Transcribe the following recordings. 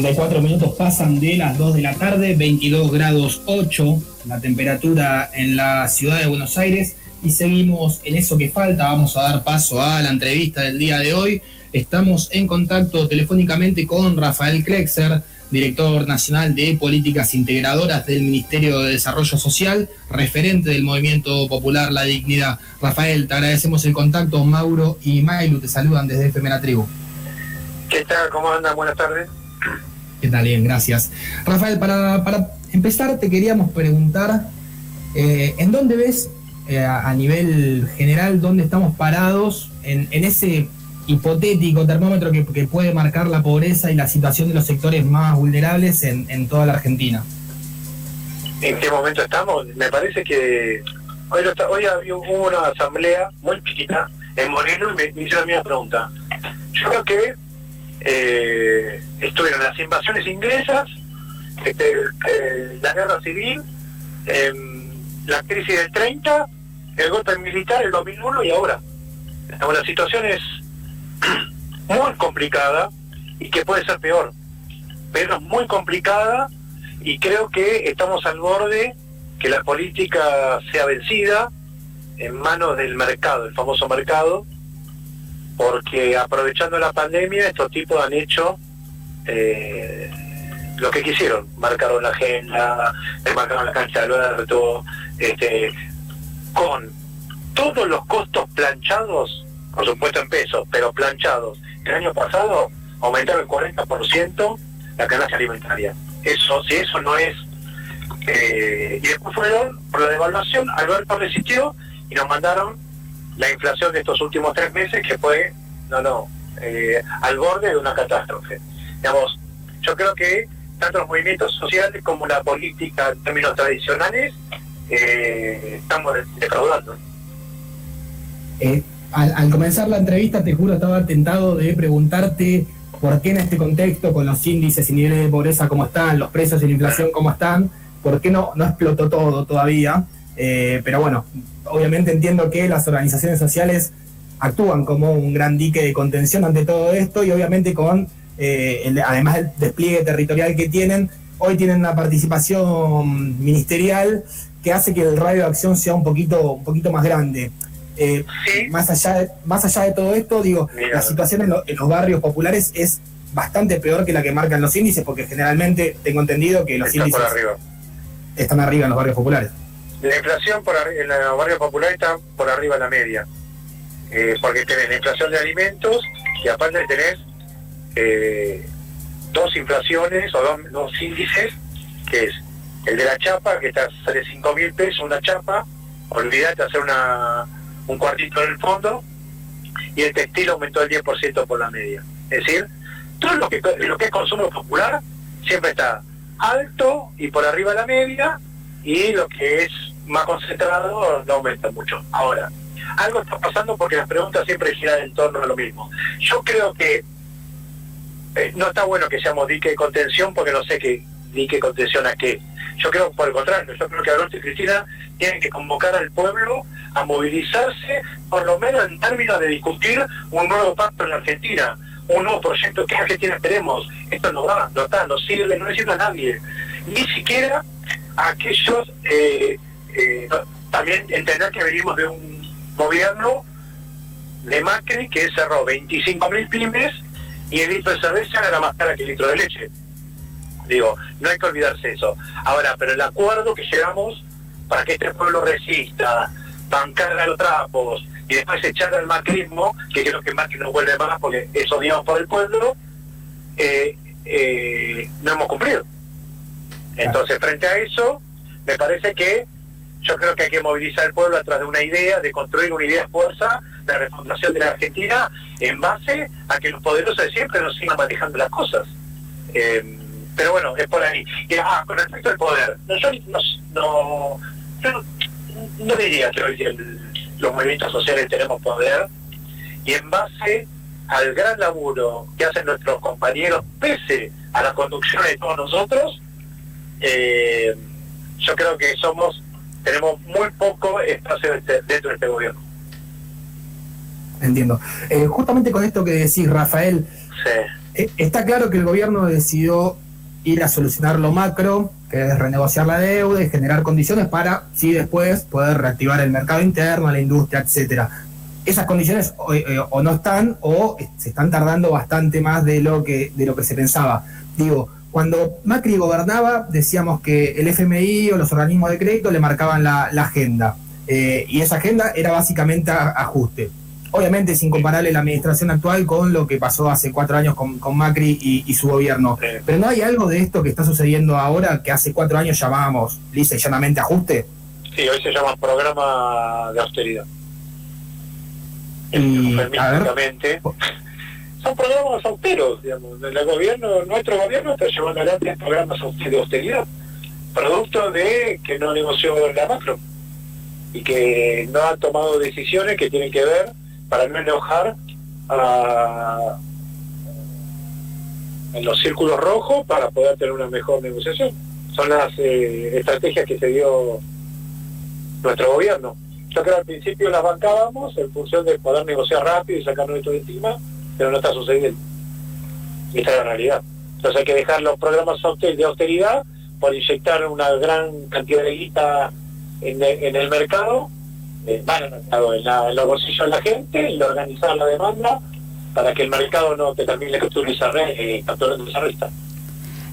34 minutos pasan de las 2 de la tarde, 22 grados 8 la temperatura en la ciudad de Buenos Aires y seguimos en eso que falta. Vamos a dar paso a la entrevista del día de hoy. Estamos en contacto telefónicamente con Rafael Klexer, director nacional de políticas integradoras del Ministerio de Desarrollo Social, referente del movimiento popular La Dignidad. Rafael, te agradecemos el contacto. Mauro y Mailu te saludan desde FM Tribu. ¿Qué tal? ¿Cómo andan? Buenas tardes. ¿Qué tal? Bien, gracias. Rafael, para, empezar te queríamos preguntar, eh, ¿en dónde ves eh, a nivel general dónde estamos parados en, ese hipotético termómetro que, puede marcar la pobreza y la situación de los sectores más vulnerables en, toda la Argentina? ¿En qué momento estamos? Me parece que hoy, hoy hubo una asamblea muy chiquita en Moreno y me, me hizo la misma pregunta. Yo creo que eh, estuvieron las invasiones inglesas, este, eh, la guerra civil, em, la crisis del 30, el golpe militar el 2001 y ahora. la situación es muy complicada y que puede ser peor, pero es muy complicada y creo que estamos al borde que la política sea vencida en manos del mercado, el famoso mercado, porque aprovechando la pandemia estos tipos han hecho eh, lo que quisieron, marcaron la agenda, marcaron la cancha de Alberto, este, con todos los costos planchados, por supuesto en pesos, pero planchados. El año pasado aumentaron el 40% la canasta alimentaria. Eso, si eso no es... Eh, y después fueron, por la devaluación, Alberto resistió y nos mandaron la inflación de estos últimos tres meses que fue, no, no, eh, al borde de una catástrofe. Digamos, yo creo que tanto los movimientos sociales como la política en términos tradicionales eh, estamos defraudando. Eh, al, comenzar la entrevista, te juro, estaba tentado de preguntarte por qué en este contexto, con los índices y niveles de pobreza como están, los precios y la inflación como están, por qué no, no explotó todo todavía. pero bueno, obviamente entiendo que las organizaciones sociales actúan como un gran dique de contención ante todo esto y obviamente con, eh, además del despliegue territorial que tienen, hoy tienen una participación ministerial que hace que el radio de acción sea un poquito, un poquito más grande. Eh, más, allá de, más allá de todo esto, digo, la situación en, los barrios populares es bastante peor que la que marcan los índices, porque generalmente tengo entendido que los índices están arriba en los barrios populares. La inflación por en los barrios populares está por arriba de la media, eh, porque tenés la inflación de alimentos y aparte tenés eh, dos inflaciones o dos, índices, que es el de la chapa, que está sale 5 mil pesos una chapa, olvídate hacer una, un cuartito en el fondo, y el textil aumentó el 10% por la media. Es decir, todo lo que, lo que es consumo popular siempre está alto y por arriba de la media, y lo que es más concentrado no aumenta mucho. Ahora, algo está pasando porque las preguntas siempre giran en torno a lo mismo. Yo creo que eh, no está bueno que seamos dique de contención porque no sé qué dique contención a qué. Yo creo por el contrario, yo creo que Alberto y Cristina tienen que convocar al pueblo a movilizarse, por lo menos en términos de discutir un nuevo pacto en la Argentina, un nuevo proyecto que Argentina esperemos. Esto no va, no está, no sirve, no sirve a nadie. Ni siquiera aquellos eh, eh, también entender que venimos de un gobierno de Macri que cerró 25.000 pymes y el litro de cerveza era más cara que el litro de leche. Digo, no hay que olvidarse eso. Ahora, pero el acuerdo que llegamos para que este pueblo resista, bancar a los trapos y después echar al macrismo, que creo que Macri no vuelve más porque es odiado por el pueblo, eh, eh, no hemos cumplido. Entonces, frente a eso, me parece que yo creo que hay que movilizar al pueblo a través de una idea, de construir una idea de fuerza de refundación de la Argentina en base a que los poderosos de siempre nos sigan manejando las cosas. Eh, pero bueno, es por ahí. Ah, con respecto al poder, no, yo no, no, diría que hoy los movimientos sociales tenemos poder y en base al gran laburo que hacen nuestros compañeros, pese a la conducción de todos nosotros, eh, yo creo que somos tenemos muy poco espacio dentro de este gobierno. Entiendo. Eh, justamente con esto que decís, Rafael, eh, está claro que el gobierno decidió ir a solucionar lo macro, que es renegociar la deuda y generar condiciones para, sí, después poder reactivar el mercado interno, la industria, etcétera. Esas condiciones o, eh, o, no están o se están tardando bastante más de lo que de lo que se pensaba. Digo, cuando Macri gobernaba, decíamos que el FMI o los organismos de crédito le marcaban la, agenda. Eh, y esa agenda era básicamente ajuste. Obviamente es incomparable la administración actual con lo que pasó hace cuatro años con, Macri y, su gobierno. Pero ¿no hay algo de esto que está sucediendo ahora que hace cuatro años llamábamos lisa y llanamente ajuste? Sí, hoy se llama programa de austeridad. Y, son programas austeros, digamos. El gobierno, nuestro gobierno está llevando adelante programas de austeridad, producto de que no negoció la macro y que no ha tomado decisiones que tienen que ver para no enojar a, en los círculos rojos para poder tener una mejor negociación. Son las eh, estrategias que se dio nuestro gobierno. Yo creo que al principio las bancábamos en función de poder negociar rápido y sacarnos esto de encima pero no está sucediendo. Y esta es la realidad. Entonces hay que dejar los programas de austeridad por inyectar una gran cantidad de guita en, el mercado, eh, en, los bolsillos de la gente y organizar la demanda para que el mercado no te termine capturando esa, eh, esa resta.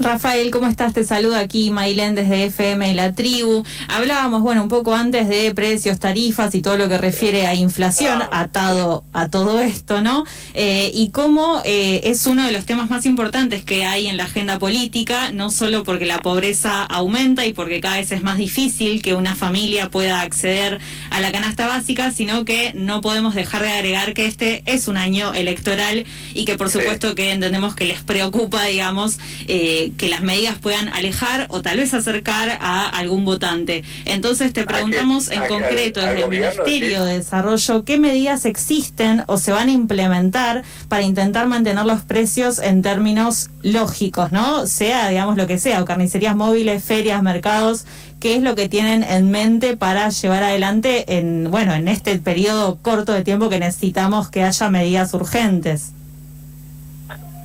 Rafael, ¿cómo estás? Te saluda aquí Mailén desde FM la tribu. Hablábamos, bueno, un poco antes de precios, tarifas y todo lo que refiere a inflación atado a todo esto, ¿no? Eh, y cómo eh, es uno de los temas más importantes que hay en la agenda política, no solo porque la pobreza aumenta y porque cada vez es más difícil que una familia pueda acceder a la canasta básica, sino que no podemos dejar de agregar que este es un año electoral y que por supuesto que entendemos que les preocupa, digamos, eh, que las medidas puedan alejar o tal vez acercar a algún votante. Entonces te preguntamos en concreto desde el Ministerio de Desarrollo qué medidas existen o se van a implementar para intentar mantener los precios en términos lógicos, ¿no? Sea, digamos, lo que sea, o carnicerías móviles, ferias, mercados, qué es lo que tienen en mente para llevar adelante en, bueno, en este periodo corto de tiempo que necesitamos que haya medidas urgentes.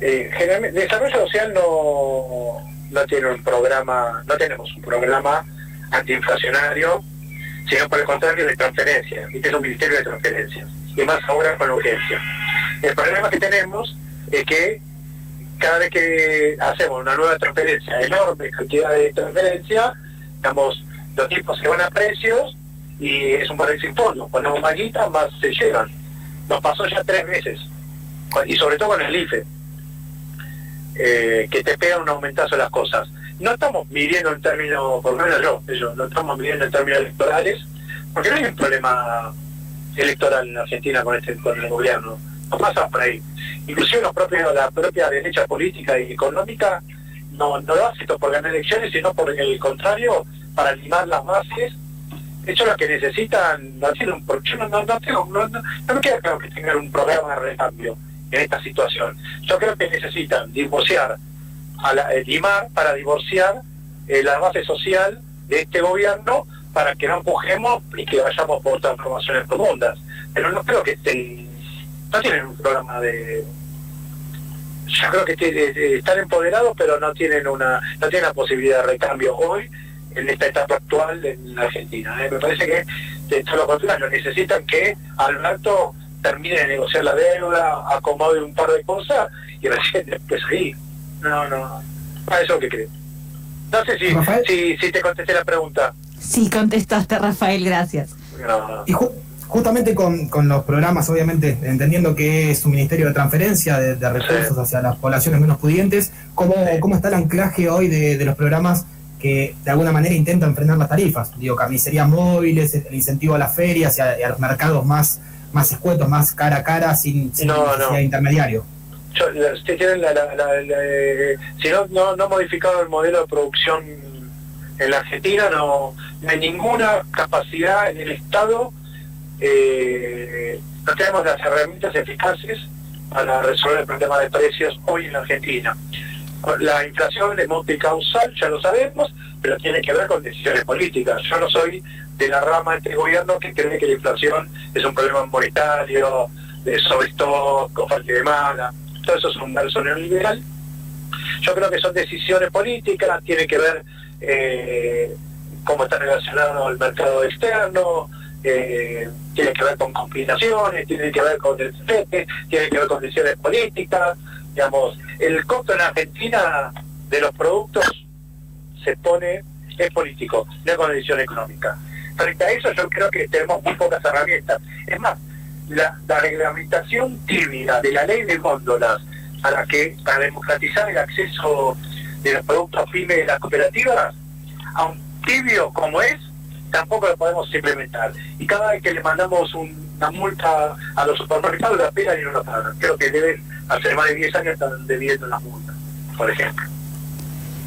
Eh, generalmente, desarrollo social no, no tiene un programa, no tenemos un programa antiinflacionario, sino por el contrario de transferencias, y es un ministerio de transferencias, y más ahora con urgencia. El problema que tenemos es que cada vez que hacemos una nueva transferencia, enorme cantidad de transferencia, digamos, los tipos se van a precios y es un paraíso fondo. Ponemos más más se llevan. Nos pasó ya tres veces, y sobre todo con el IFE. Eh, que te pegan un aumentazo las cosas. No estamos midiendo en términos, por lo menos yo, ellos, no estamos midiendo en términos electorales, porque no hay un problema electoral en Argentina con este con el gobierno. No pasa por ahí. Inclusive los propios, la propia derecha política y económica no, no lo hace esto por ganar elecciones, sino por el contrario, para animar las bases. De hecho, lo que necesitan, no tienen un, yo no, no, tengo, no, no, no me queda claro que tengan un programa de recambio en esta situación. Yo creo que necesitan divorciar, a la, eh, limar para divorciar eh, la base social de este gobierno para que no empujemos y que vayamos por transformaciones profundas. Pero no creo que estén, no tienen un programa de yo creo que están empoderados pero no tienen una no tienen la posibilidad de recambio hoy en esta etapa actual en la Argentina. ¿eh? Me parece que de todo lo contrario, necesitan que Alberto termine de negociar la deuda, acomode un par de cosas y recién después ahí. No, no, para eso que creo. No sé si, si, te contesté la pregunta. Sí, contestaste, Rafael, gracias. Y justamente con, con, los programas, obviamente, entendiendo que es un ministerio de transferencia de, recursos hacia las poblaciones menos pudientes, ¿cómo, ¿cómo está el anclaje hoy de, de los programas que de alguna manera intentan frenar las tarifas? Digo, carnicerías móviles, el incentivo a las ferias y a los mercados más más escuetos, más cara a cara, sin, sin No, necesidad no. de intermediario. Yo- la- tienen la, la- la- la- eh, si no, no, no modificado el modelo de producción en la Argentina, no, no hay ninguna capacidad en el Estado, eh, no tenemos las herramientas eficaces para resolver el problema de precios hoy en la Argentina. La inflación es multicausal, ya lo sabemos, pero tiene que ver con decisiones políticas. Yo no soy de la rama de este gobierno que cree que la inflación es un problema monetario, de sobrestock, oferta y demanda. Todo eso es un verso neoliberal. Yo creo que son decisiones políticas, tiene que ver eh, cómo está relacionado el mercado externo, eh, tiene que ver con combinaciones, tiene que ver con el tiene que ver con decisiones políticas. Digamos, el costo en Argentina de los productos se pone, es político, no es con decisión económica. Frente a eso yo creo que tenemos muy pocas herramientas. Es más, la, la reglamentación tímida de la ley de góndolas para que para democratizar el acceso de los productos pymes de las cooperativas, aun tibio como es, tampoco lo podemos implementar. Y cada vez que le mandamos un- una multa a los supermercados, la pegan y no la pagan. Creo que deben, hace más de 10 años están debiendo las multas, por ejemplo.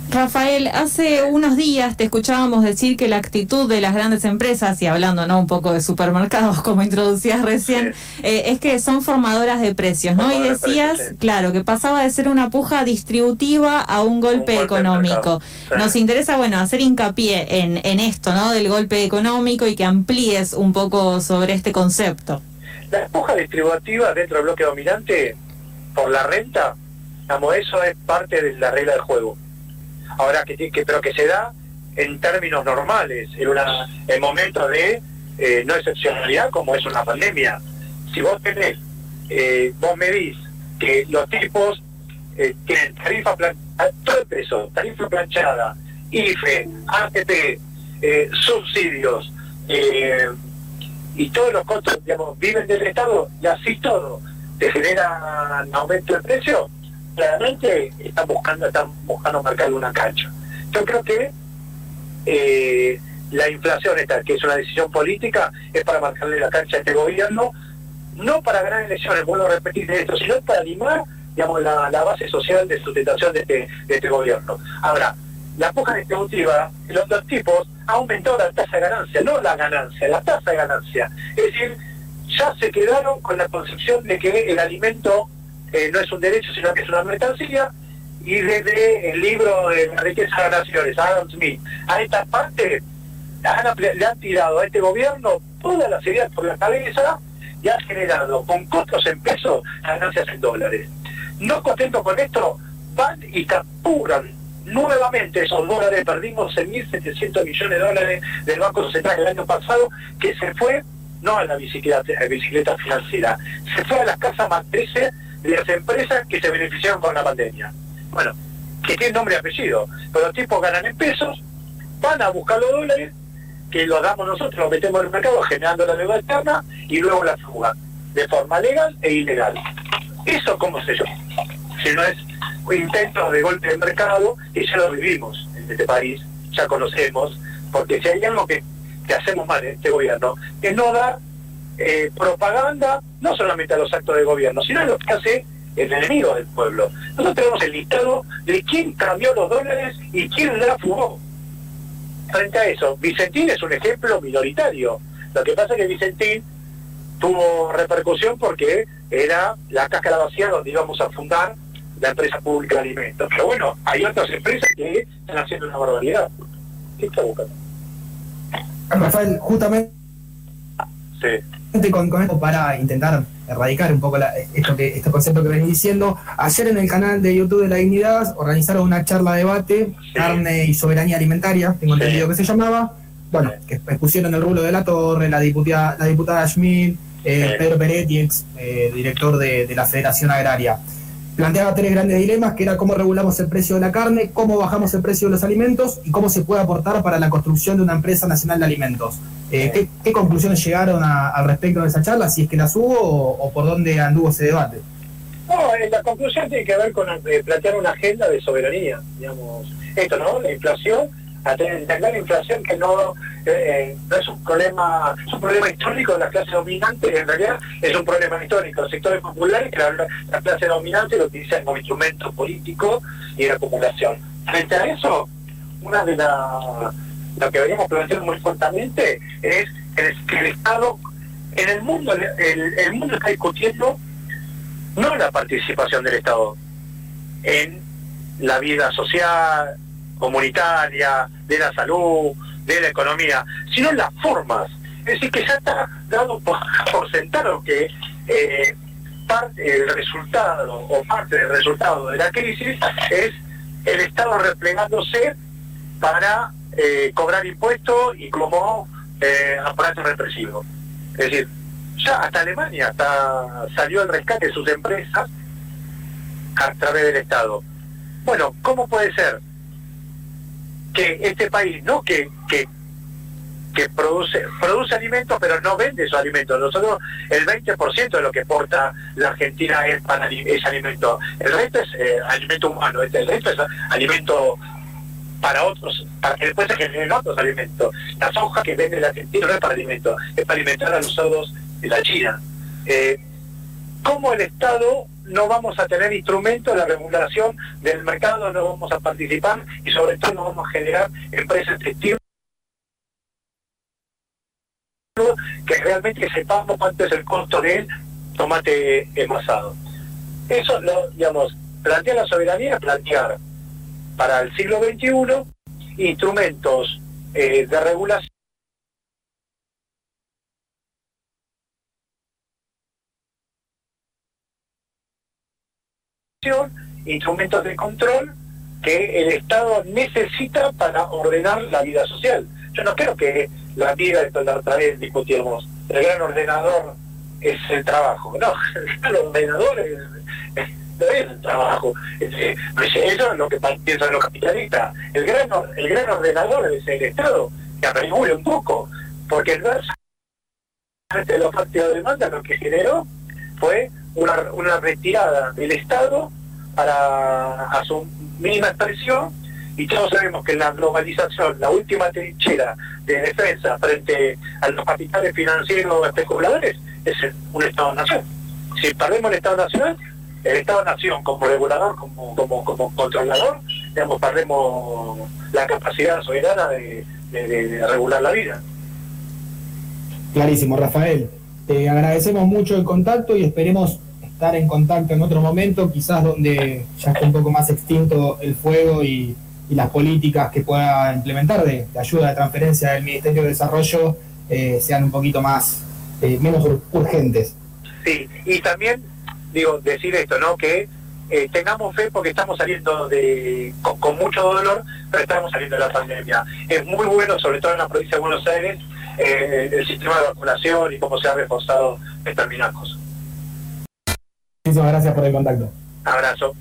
Rafael, hace unos días te escuchábamos decir que la actitud de las grandes empresas, y hablando no un poco de supermercados como introducías recién, eh, es que son formadoras de precios, ¿no? Y de decías, precios, sí. claro, que pasaba de ser una puja distributiva a un golpe, golpe económico. sí. Nos interesa, bueno, hacer hincapié en, en esto, ¿no? Del golpe económico y que amplíes un poco sobre este concepto. La espuja distributiva dentro del bloque dominante por la renta, digamos, eso es parte de la regla del juego. Ahora que, que pero que se da en términos normales, en una en momentos de eh, no excepcionalidad como es una pandemia. Si vos tenés, eh, vos medís que los tipos eh, tienen tarifa plan- a- todo el peso, tarifa planchada, IFE, ATP, eh, subsidios, y todos los costos, digamos, viven del Estado y así todo te generan aumento de precio, claramente están buscando, están buscando marcar una cancha. Yo creo que eh, la inflación esta, que es una decisión política, es para marcarle la cancha a este gobierno, no para ganar elecciones, vuelvo a repetir esto, sino para animar digamos, la, la base social de sustentación de este, de este gobierno. Ahora, la puja distributiva, los dos tipos ha aumentado la tasa de ganancia, no la ganancia, la tasa de ganancia. Es decir, ya se quedaron con la concepción de que el alimento eh, no es un derecho, sino que es una mercancía, y desde el libro de la riqueza de las naciones, Adam Smith, a esta parte le han tirado a este gobierno todas las ideas por la cabeza y han generado con costos en pesos ganancias en dólares. No contentos con esto, van y capturan nuevamente esos dólares, perdimos 6.700 millones de dólares del Banco Central el año pasado, que se fue no a la bicicleta, financiera, se fue a las casas matrices de las empresas que se beneficiaron con la pandemia. Bueno, que tiene nombre y apellido, pero los tipos ganan en pesos, van a buscar los dólares, que los damos nosotros, los metemos en el mercado generando la deuda externa y luego la fuga, de forma legal e ilegal. Eso, ¿cómo se llama? Si no es intentos de golpe de mercado, que ya lo vivimos en este país, ya conocemos, porque si hay algo que, que hacemos mal en este gobierno, es no dar eh, propaganda no solamente a los actos de gobierno, sino a lo que hace el enemigo del pueblo. Nosotros tenemos el listado de quién cambió los dólares y quién la fugó. Frente a eso, Vicentín es un ejemplo minoritario. Lo que pasa es que Vicentín tuvo repercusión porque era la cáscara vacía donde íbamos a fundar la empresa pública de alimentos. Pero bueno, hay otras empresas que están haciendo una barbaridad. ¿Qué está buscando? Rafael, justamente Sí. con, con esto para intentar erradicar un poco la- esto que, este concepto que venís diciendo, ayer en el canal de YouTube de La Dignidad organizaron una charla debate, carne y soberanía alimentaria, tengo Sí. entendido que se llamaba, bueno, que expusieron el rulo de la torre, la diputada, la diputada Schmidt, eh. Pedro Peretti, ex eh, director de, de la Federación Agraria. Planteaba tres grandes dilemas, que era cómo regulamos el precio de la carne, cómo bajamos el precio de los alimentos y cómo se puede aportar para la construcción de una empresa nacional de alimentos. Eh, ¿qué, qué conclusiones llegaron a- al respecto de esa charla? Si es que las hubo o, o por dónde anduvo ese debate. No, eh, la conclusión tiene que ver con eh, plantear una agenda de soberanía, digamos. Esto, ¿no? La inflación a entender la inflación que no, eh, no es un problema, es un problema histórico de la clase dominante, en realidad es un problema histórico de los sectores populares que la, clase dominante lo utiliza como instrumento político y de acumulación. Frente a eso, una de las lo que veníamos planteando muy fuertemente es que el Estado, en el mundo, el, el mundo está discutiendo no la participación del Estado en la vida social, comunitaria, de la salud, de la economía, sino las formas. Es decir, que ya está dado por, sentado que eh, parte del resultado o parte del resultado de la crisis es el Estado replegándose para eh, cobrar impuestos y como eh, aparato represivo. Es decir, ya hasta Alemania hasta salió el rescate de sus empresas a través del Estado. Bueno, ¿cómo puede ser que este país, no que, que, produce, produce alimentos pero no vende esos alimentos? Nosotros el 20% de lo que exporta la Argentina es, para, es alimento. El resto es eh, alimento humano, el resto es alimento para otros, para que después se generen otros alimentos. La soja que vende la Argentina no es para alimentos, es para alimentar a los sordos de la China. Eh, ¿Cómo el Estado no vamos a tener instrumentos de la regulación del mercado, no vamos a participar y sobre todo no vamos a generar empresas textiles que realmente sepamos cuánto es el costo del tomate envasado. Eso, lo, digamos, plantea la soberanía, plantear para el siglo XXI instrumentos eh, de regulación instrumentos de control que el Estado necesita para ordenar la vida social. Yo no creo que la vida, de la otra vez discutíamos, el gran ordenador es el trabajo. No, el gran ordenador es, el trabajo. Eso es lo que piensan los capitalistas. El gran, el gran ordenador es el Estado, que regule un poco, porque el de los partidos de demanda lo que generó fue una, una retirada del Estado para a su mínima expresión y todos sabemos que la globalización, la última trinchera de defensa frente a los capitales financieros especuladores es un Estado-nación. Si perdemos el Estado-nación, el Estado-nación como regulador, como, como, como controlador, digamos, perdemos la capacidad soberana de, de regular la vida. Clarísimo, Rafael. Te agradecemos mucho el contacto y esperemos estar en contacto en otro momento, quizás donde ya esté un poco más extinto el fuego y, las políticas que pueda implementar de, ayuda de transferencia del Ministerio de Desarrollo eh, sean un poquito más, eh, menos urgentes. Sí, y también, digo, decir esto, ¿no? Que eh, tengamos fe porque estamos saliendo de con, mucho dolor, pero estamos saliendo de la pandemia. Es muy bueno, sobre todo en la provincia de Buenos Aires, el sistema de vacunación y cómo se ha reforzado determinadas cosas. Muchísimas gracias por el contacto. Abrazo.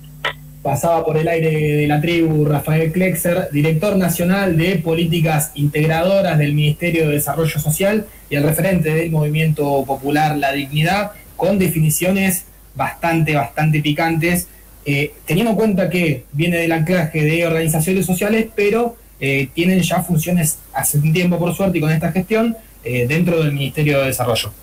Pasaba por el aire de la tribu Rafael Klexer, director nacional de políticas integradoras del Ministerio de Desarrollo Social y el referente del movimiento popular La Dignidad, con definiciones bastante, bastante picantes, eh, teniendo en cuenta que viene del anclaje de organizaciones sociales, pero eh, tienen ya funciones hace un tiempo, por suerte, y con esta gestión, eh, dentro del Ministerio de Desarrollo.